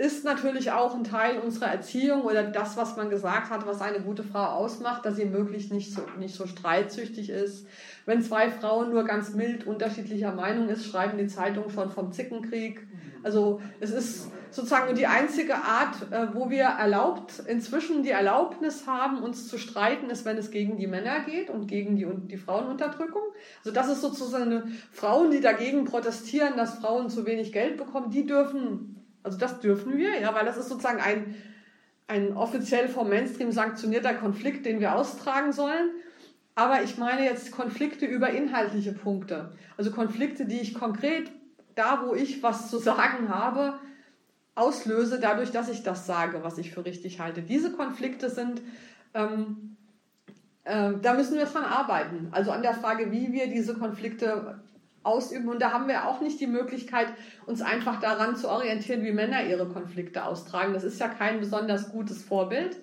ist natürlich auch ein Teil unserer Erziehung oder das, was man gesagt hat, was eine gute Frau ausmacht, dass sie möglichst nicht so, nicht so streitsüchtig ist. Wenn zwei Frauen nur ganz mild unterschiedlicher Meinung ist, schreiben die Zeitungen schon vom Zickenkrieg. Also es ist sozusagen die einzige Art, äh, wo wir erlaubt, inzwischen die Erlaubnis haben, uns zu streiten, ist, wenn es gegen die Männer geht und gegen die, die Frauenunterdrückung. Also das ist sozusagen Frauen, die dagegen protestieren, dass Frauen zu wenig Geld bekommen, die dürfen also das dürfen wir, ja, weil das ist sozusagen ein, ein offiziell vom Mainstream sanktionierter Konflikt, den wir austragen sollen. Aber ich meine jetzt Konflikte über inhaltliche Punkte. Also Konflikte, die ich konkret da, wo ich was zu sagen habe, auslöse, dadurch, dass ich das sage, was ich für richtig halte. Diese Konflikte sind, ähm, äh, da müssen wir dran arbeiten. Also an der Frage, wie wir diese Konflikte ausüben. Und da haben wir auch nicht die Möglichkeit, uns einfach daran zu orientieren, wie Männer ihre Konflikte austragen. Das ist ja kein besonders gutes Vorbild.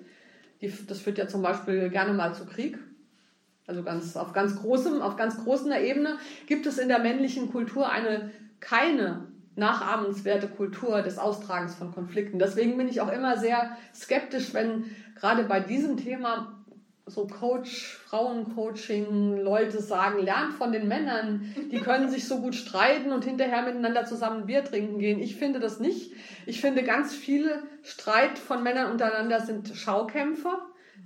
Die, das führt ja zum Beispiel gerne mal zu Krieg. Also ganz, auf ganz großem, auf ganz großer Ebene gibt es in der männlichen Kultur eine, keine nachahmenswerte Kultur des Austragens von Konflikten. Deswegen bin ich auch immer sehr skeptisch, wenn gerade bei diesem Thema so Coach, Frauencoaching, Leute sagen, lernt von den Männern, die können sich so gut streiten und hinterher miteinander zusammen Bier trinken gehen. Ich finde das nicht. Ich finde ganz viele Streit von Männern untereinander sind Schaukämpfe,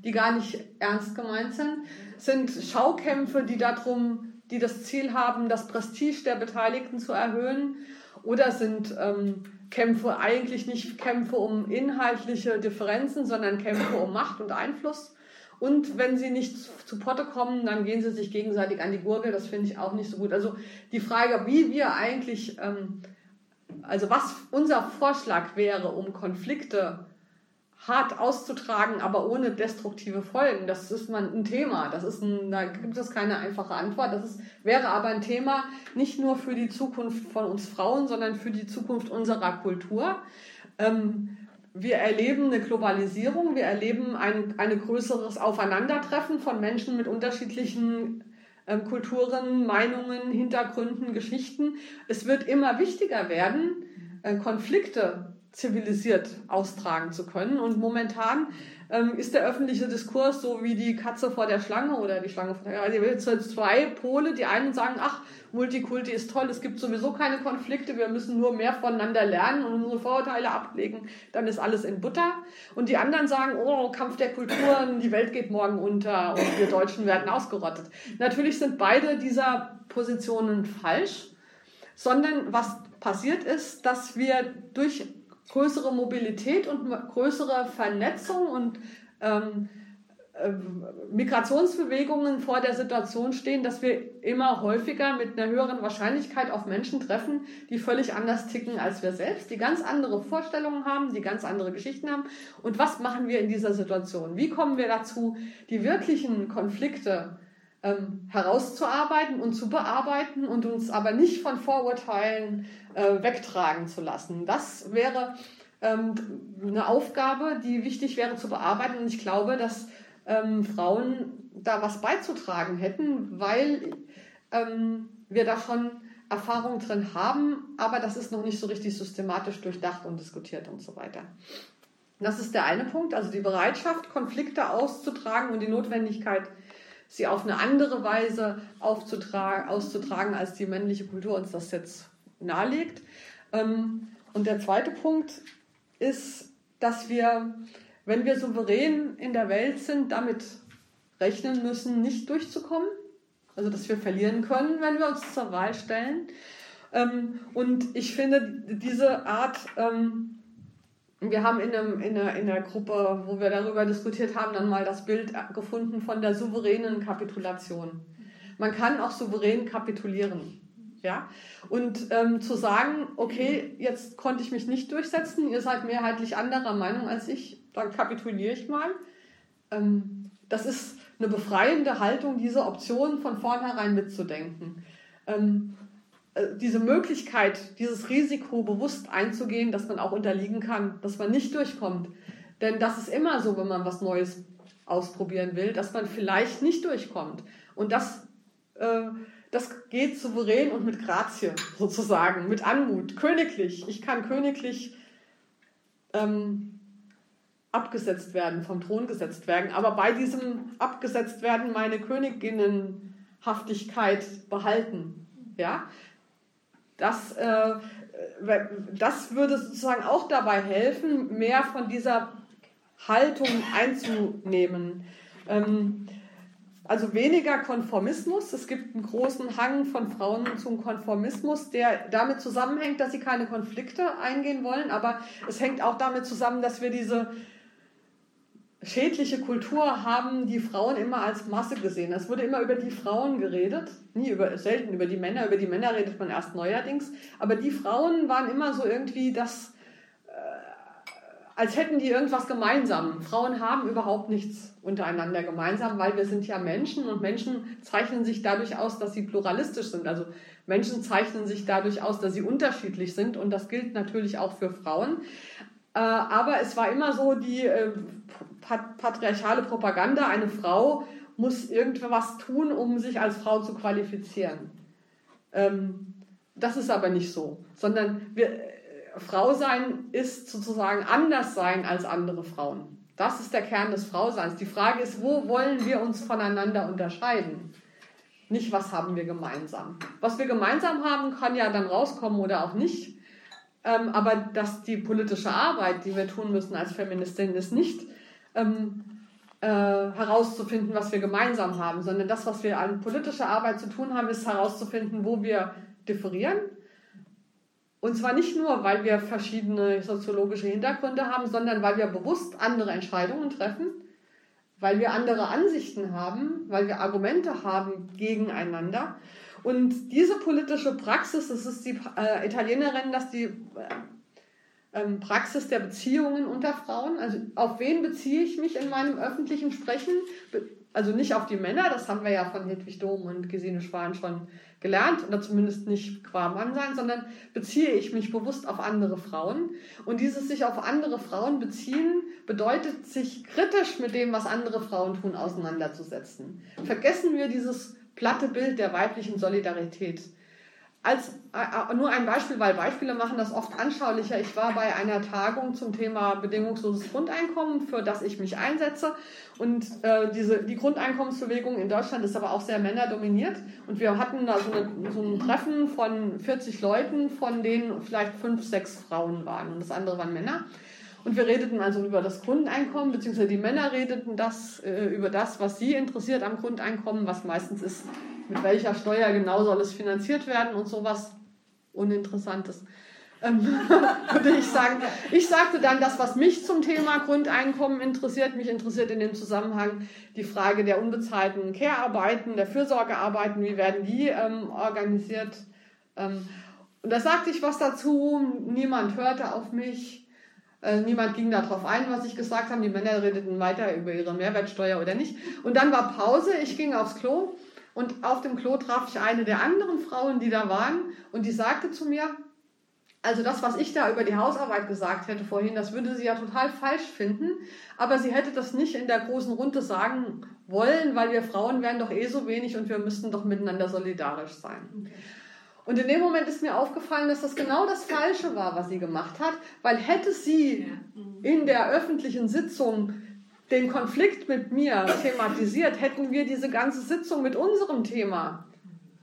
die gar nicht ernst gemeint sind, sind Schaukämpfe, die darum, die das Ziel haben, das Prestige der Beteiligten zu erhöhen oder sind ähm, Kämpfe eigentlich nicht Kämpfe um inhaltliche Differenzen, sondern Kämpfe um Macht und Einfluss. Und wenn sie nicht zu Potte kommen, dann gehen sie sich gegenseitig an die Gurgel. Das finde ich auch nicht so gut. Also die Frage, wie wir eigentlich, ähm, also was unser Vorschlag wäre, um Konflikte hart auszutragen, aber ohne destruktive Folgen, das ist man ein Thema. Das ist ein, da gibt es keine einfache Antwort. Das ist, wäre aber ein Thema nicht nur für die Zukunft von uns Frauen, sondern für die Zukunft unserer Kultur. Ähm, wir erleben eine Globalisierung, wir erleben ein, ein größeres Aufeinandertreffen von Menschen mit unterschiedlichen ähm, Kulturen, Meinungen, Hintergründen, Geschichten. Es wird immer wichtiger werden, äh, Konflikte zivilisiert austragen zu können. Und momentan ähm, ist der öffentliche Diskurs so wie die Katze vor der Schlange oder die Schlange vor der Katze. Also zwei Pole. Die einen sagen, ach, Multikulti ist toll, es gibt sowieso keine Konflikte, wir müssen nur mehr voneinander lernen und unsere Vorurteile ablegen, dann ist alles in Butter. Und die anderen sagen, oh, Kampf der Kulturen, die Welt geht morgen unter und wir Deutschen werden ausgerottet. Natürlich sind beide dieser Positionen falsch, sondern was passiert ist, dass wir durch größere Mobilität und größere Vernetzung und ähm, ähm, Migrationsbewegungen vor der Situation stehen, dass wir immer häufiger mit einer höheren Wahrscheinlichkeit auf Menschen treffen, die völlig anders ticken als wir selbst, die ganz andere Vorstellungen haben, die ganz andere Geschichten haben. Und was machen wir in dieser Situation? Wie kommen wir dazu, die wirklichen Konflikte ähm, herauszuarbeiten und zu bearbeiten und uns aber nicht von Vorurteilen äh, wegtragen zu lassen? Das wäre ähm, eine Aufgabe, die wichtig wäre zu bearbeiten. Und ich glaube, dass ähm, Frauen da was beizutragen hätten, weil ähm, wir da schon Erfahrung drin haben, aber das ist noch nicht so richtig systematisch durchdacht und diskutiert und so weiter. Das ist der eine Punkt, also die Bereitschaft, Konflikte auszutragen und die Notwendigkeit, sie auf eine andere Weise auszutragen, als die männliche Kultur uns das jetzt nahelegt. Ähm, und der zweite Punkt ist, dass wir wenn wir souverän in der Welt sind, damit rechnen müssen, nicht durchzukommen. Also, dass wir verlieren können, wenn wir uns zur Wahl stellen. Ähm, und ich finde, diese Art, ähm, wir haben in, einem, in, einer, in einer Gruppe, wo wir darüber diskutiert haben, dann mal das Bild gefunden von der souveränen Kapitulation. Man kann auch souverän kapitulieren. Ja? Und ähm, zu sagen, okay, jetzt konnte ich mich nicht durchsetzen, ihr seid mehrheitlich anderer Meinung als ich, dann kapituliere ich mal. Ähm, das ist eine befreiende Haltung, diese Option von vornherein mitzudenken. Ähm, äh, diese Möglichkeit, dieses Risiko bewusst einzugehen, dass man auch unterliegen kann, dass man nicht durchkommt. Denn das ist immer so, wenn man was Neues ausprobieren will, dass man vielleicht nicht durchkommt. Und das, äh, das geht souverän und mit Grazie sozusagen, mit Anmut, königlich. Ich kann königlich ähm, abgesetzt werden, vom Thron gesetzt werden, aber bei diesem abgesetzt werden meine Königinnenhaftigkeit behalten. Ja? Das, äh, das würde sozusagen auch dabei helfen, mehr von dieser Haltung einzunehmen. Ähm, also weniger Konformismus. Es gibt einen großen Hang von Frauen zum Konformismus, der damit zusammenhängt, dass sie keine Konflikte eingehen wollen, aber es hängt auch damit zusammen, dass wir diese schädliche Kultur haben die Frauen immer als Masse gesehen. Es wurde immer über die Frauen geredet, nie über, selten über die Männer. Über die Männer redet man erst neuerdings. Aber die Frauen waren immer so irgendwie das, äh, als hätten die irgendwas gemeinsam. Frauen haben überhaupt nichts untereinander gemeinsam, weil wir sind ja Menschen und Menschen zeichnen sich dadurch aus, dass sie pluralistisch sind. Also Menschen zeichnen sich dadurch aus, dass sie unterschiedlich sind und das gilt natürlich auch für Frauen. Äh, aber es war immer so die äh, patriarchale Propaganda, eine Frau muss irgendwas tun, um sich als Frau zu qualifizieren. Ähm, das ist aber nicht so, sondern wir, äh, Frau sein ist sozusagen anders sein als andere Frauen. Das ist der Kern des Frauseins. Die Frage ist, wo wollen wir uns voneinander unterscheiden? Nicht, was haben wir gemeinsam. Was wir gemeinsam haben, kann ja dann rauskommen oder auch nicht. Ähm, aber dass die politische Arbeit, die wir tun müssen als Feministin, ist nicht ähm, äh, herauszufinden, was wir gemeinsam haben, sondern das, was wir an politischer Arbeit zu tun haben, ist herauszufinden, wo wir differieren. Und zwar nicht nur, weil wir verschiedene soziologische Hintergründe haben, sondern weil wir bewusst andere Entscheidungen treffen, weil wir andere Ansichten haben, weil wir Argumente haben gegeneinander und diese politische Praxis, das ist die äh, Italienerin, dass die äh, ähm, Praxis der Beziehungen unter Frauen, also auf wen beziehe ich mich in meinem öffentlichen Sprechen? Also nicht auf die Männer, das haben wir ja von Hedwig Dom und Gesine Schwan schon gelernt, oder zumindest nicht qua Mann sein, sondern beziehe ich mich bewusst auf andere Frauen. Und dieses sich auf andere Frauen beziehen bedeutet, sich kritisch mit dem, was andere Frauen tun, auseinanderzusetzen. Vergessen wir dieses platte Bild der weiblichen Solidarität. Als äh, nur ein Beispiel, weil Beispiele machen das oft anschaulicher. Ich war bei einer Tagung zum Thema bedingungsloses Grundeinkommen, für das ich mich einsetze. Und äh, diese, die Grundeinkommensbewegung in Deutschland ist aber auch sehr männerdominiert. Und wir hatten da so, eine, so ein Treffen von 40 Leuten, von denen vielleicht fünf, sechs Frauen waren und das andere waren Männer. Und wir redeten also über das Grundeinkommen, beziehungsweise die Männer redeten das, äh, über das, was sie interessiert am Grundeinkommen, was meistens ist, mit welcher Steuer genau soll es finanziert werden und sowas Uninteressantes. ähm, würde ich sagen. Ich sagte dann, das, was mich zum Thema Grundeinkommen interessiert, mich interessiert in dem Zusammenhang die Frage der unbezahlten Care-Arbeiten, der Fürsorgearbeiten, wie werden die ähm, organisiert. Ähm, und da sagte ich was dazu, niemand hörte auf mich, äh, niemand ging darauf ein, was ich gesagt habe, die Männer redeten weiter über ihre Mehrwertsteuer oder nicht. Und dann war Pause, ich ging aufs Klo und auf dem Klo traf ich eine der anderen Frauen, die da waren und die sagte zu mir, also das, was ich da über die Hausarbeit gesagt hätte vorhin, das würde sie ja total falsch finden. Aber sie hätte das nicht in der großen Runde sagen wollen, weil wir Frauen wären doch eh so wenig und wir müssten doch miteinander solidarisch sein. Okay. Und in dem Moment ist mir aufgefallen, dass das genau das Falsche war, was sie gemacht hat, weil hätte sie in der öffentlichen Sitzung den Konflikt mit mir thematisiert, hätten wir diese ganze Sitzung mit unserem Thema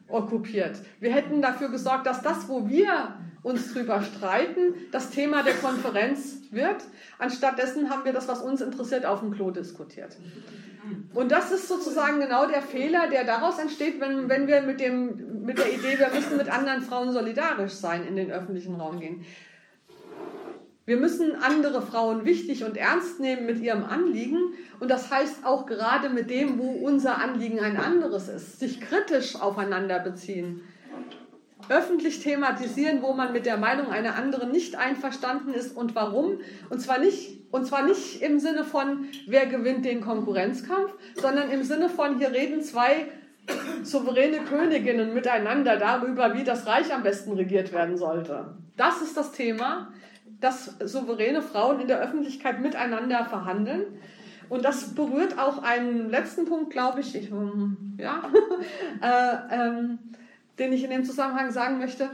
okkupiert. Wir hätten dafür gesorgt, dass das, wo wir uns drüber streiten, das Thema der Konferenz wird. Anstattdessen haben wir das, was uns interessiert, auf dem Klo diskutiert. Und das ist sozusagen genau der Fehler, der daraus entsteht, wenn, wenn wir mit, dem, mit der Idee, wir müssen mit anderen Frauen solidarisch sein, in den öffentlichen Raum gehen. Wir müssen andere Frauen wichtig und ernst nehmen mit ihrem Anliegen. Und das heißt auch gerade mit dem, wo unser Anliegen ein anderes ist, sich kritisch aufeinander beziehen öffentlich thematisieren, wo man mit der Meinung einer anderen nicht einverstanden ist und warum. Und zwar nicht, und zwar nicht im Sinne von, wer gewinnt den Konkurrenzkampf, sondern im Sinne von, hier reden zwei souveräne Königinnen miteinander darüber, wie das Reich am besten regiert werden sollte. Das ist das Thema, dass souveräne Frauen in der Öffentlichkeit miteinander verhandeln. Und das berührt auch einen letzten Punkt, glaube ich, ich ja, äh, ähm, den ich in dem Zusammenhang sagen möchte,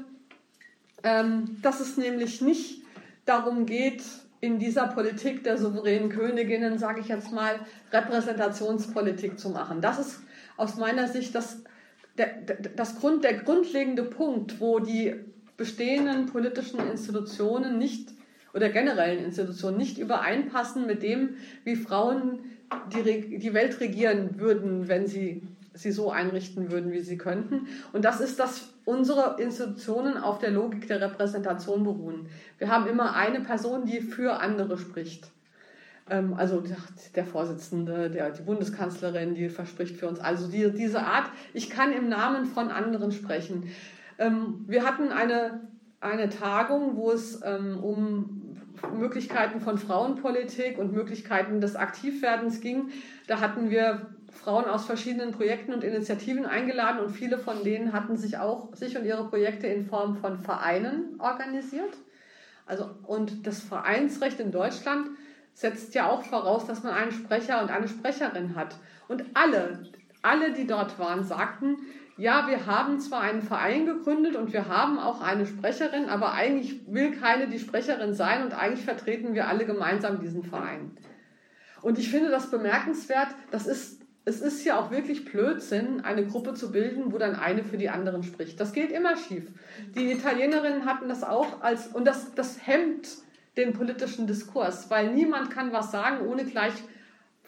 ähm, dass es nämlich nicht darum geht, in dieser Politik der souveränen Königinnen, sage ich jetzt mal, Repräsentationspolitik zu machen. Das ist aus meiner Sicht das, der, das Grund, der grundlegende Punkt, wo die bestehenden politischen Institutionen nicht oder generellen Institutionen nicht übereinpassen mit dem, wie Frauen die, die Welt regieren würden, wenn sie sie so einrichten würden, wie sie könnten. Und das ist, dass unsere Institutionen auf der Logik der Repräsentation beruhen. Wir haben immer eine Person, die für andere spricht. Ähm, also der Vorsitzende, der, die Bundeskanzlerin, die verspricht für uns. Also die, diese Art, ich kann im Namen von anderen sprechen. Ähm, wir hatten eine, eine Tagung, wo es ähm, um Möglichkeiten von Frauenpolitik und Möglichkeiten des Aktivwerdens ging. Da hatten wir Frauen aus verschiedenen Projekten und Initiativen eingeladen und viele von denen hatten sich auch sich und ihre Projekte in Form von Vereinen organisiert. Also und das Vereinsrecht in Deutschland setzt ja auch voraus, dass man einen Sprecher und eine Sprecherin hat. Und alle, alle, die dort waren, sagten, ja, wir haben zwar einen Verein gegründet und wir haben auch eine Sprecherin, aber eigentlich will keine die Sprecherin sein und eigentlich vertreten wir alle gemeinsam diesen Verein. Und ich finde das bemerkenswert, das ist es ist ja auch wirklich Blödsinn, eine Gruppe zu bilden, wo dann eine für die anderen spricht. Das geht immer schief. Die Italienerinnen hatten das auch als, und das, das hemmt den politischen Diskurs, weil niemand kann was sagen, ohne gleich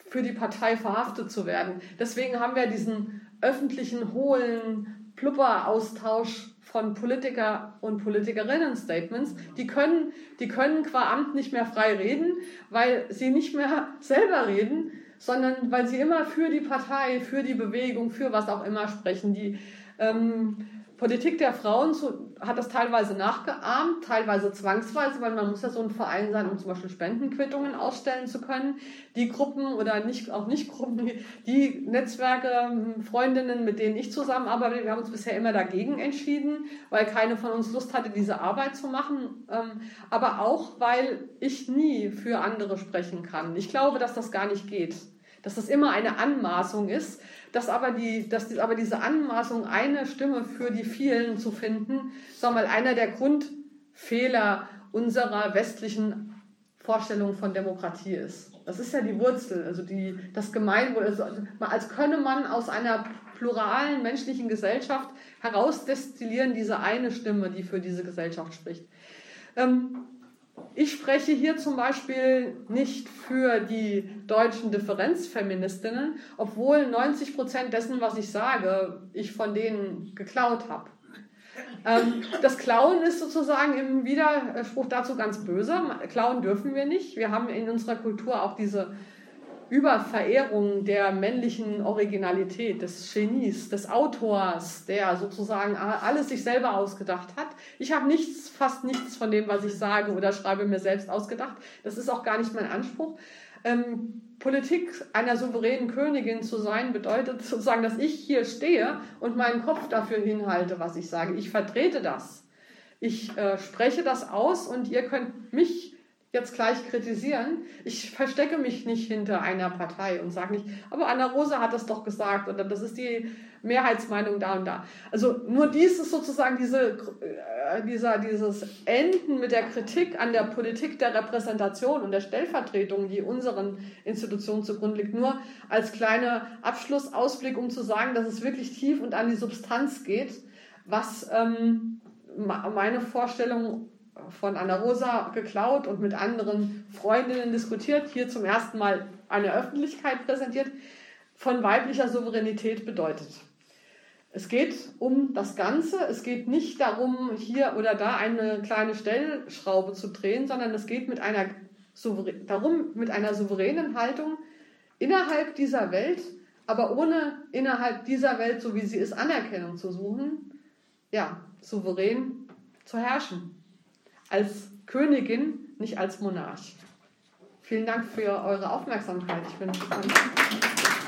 für die Partei verhaftet zu werden. Deswegen haben wir diesen öffentlichen, hohlen Plupper-Austausch von Politiker und Politikerinnen-Statements. Die können, die können qua Amt nicht mehr frei reden, weil sie nicht mehr selber reden, sondern weil sie immer für die Partei, für die Bewegung, für was auch immer sprechen. Die ähm, Politik der Frauen zu, hat das teilweise nachgeahmt, teilweise zwangsweise, weil man muss ja so ein Verein sein, um zum Beispiel Spendenquittungen ausstellen zu können. Die Gruppen oder nicht, auch nicht Gruppen, die Netzwerke, ähm, Freundinnen, mit denen ich zusammenarbeite, wir haben uns bisher immer dagegen entschieden, weil keine von uns Lust hatte, diese Arbeit zu machen. Ähm, aber auch, weil ich nie für andere sprechen kann. Ich glaube, dass das gar nicht geht. Dass das immer eine Anmaßung ist, dass aber, die, dass aber diese Anmaßung, eine Stimme für die vielen zu finden, sagen mal, einer der Grundfehler unserer westlichen Vorstellung von Demokratie ist. Das ist ja die Wurzel, also die, das Gemeinwohl. Also als könne man aus einer pluralen menschlichen Gesellschaft herausdestillieren diese eine Stimme, die für diese Gesellschaft spricht. Ähm, ich spreche hier zum Beispiel nicht für die deutschen Differenzfeministinnen, obwohl 90 Prozent dessen, was ich sage, ich von denen geklaut habe. Ähm, das Klauen ist sozusagen im Widerspruch dazu ganz böse. Klauen dürfen wir nicht. Wir haben in unserer Kultur auch diese Überverehrung der männlichen Originalität, des Genies, des Autors, der sozusagen alles sich selber ausgedacht hat. Ich habe nichts, fast nichts von dem, was ich sage oder schreibe, mir selbst ausgedacht. Das ist auch gar nicht mein Anspruch. Ähm, Politik einer souveränen Königin zu sein, bedeutet sozusagen, dass ich hier stehe und meinen Kopf dafür hinhalte, was ich sage. Ich vertrete das. Ich äh, spreche das aus und ihr könnt mich jetzt gleich kritisieren. Ich verstecke mich nicht hinter einer Partei und sage nicht, aber Anna Rosa hat das doch gesagt oder das ist die Mehrheitsmeinung da und da. Also nur dies ist sozusagen diese, äh, dieser, dieses Enden mit der Kritik an der Politik der Repräsentation und der Stellvertretung, die unseren Institutionen zugrunde liegt, nur als kleiner Abschlussausblick, um zu sagen, dass es wirklich tief und an die Substanz geht, was ähm, meine Vorstellung von Anna Rosa geklaut und mit anderen Freundinnen diskutiert, hier zum ersten Mal eine Öffentlichkeit präsentiert, von weiblicher Souveränität bedeutet. Es geht um das Ganze, es geht nicht darum, hier oder da eine kleine Stellschraube zu drehen, sondern es geht mit einer darum, mit einer souveränen Haltung innerhalb dieser Welt, aber ohne innerhalb dieser Welt, so wie sie ist, Anerkennung zu suchen, ja, souverän zu herrschen als Königin, nicht als Monarch. Vielen Dank für eure Aufmerksamkeit. Ich wünsche euch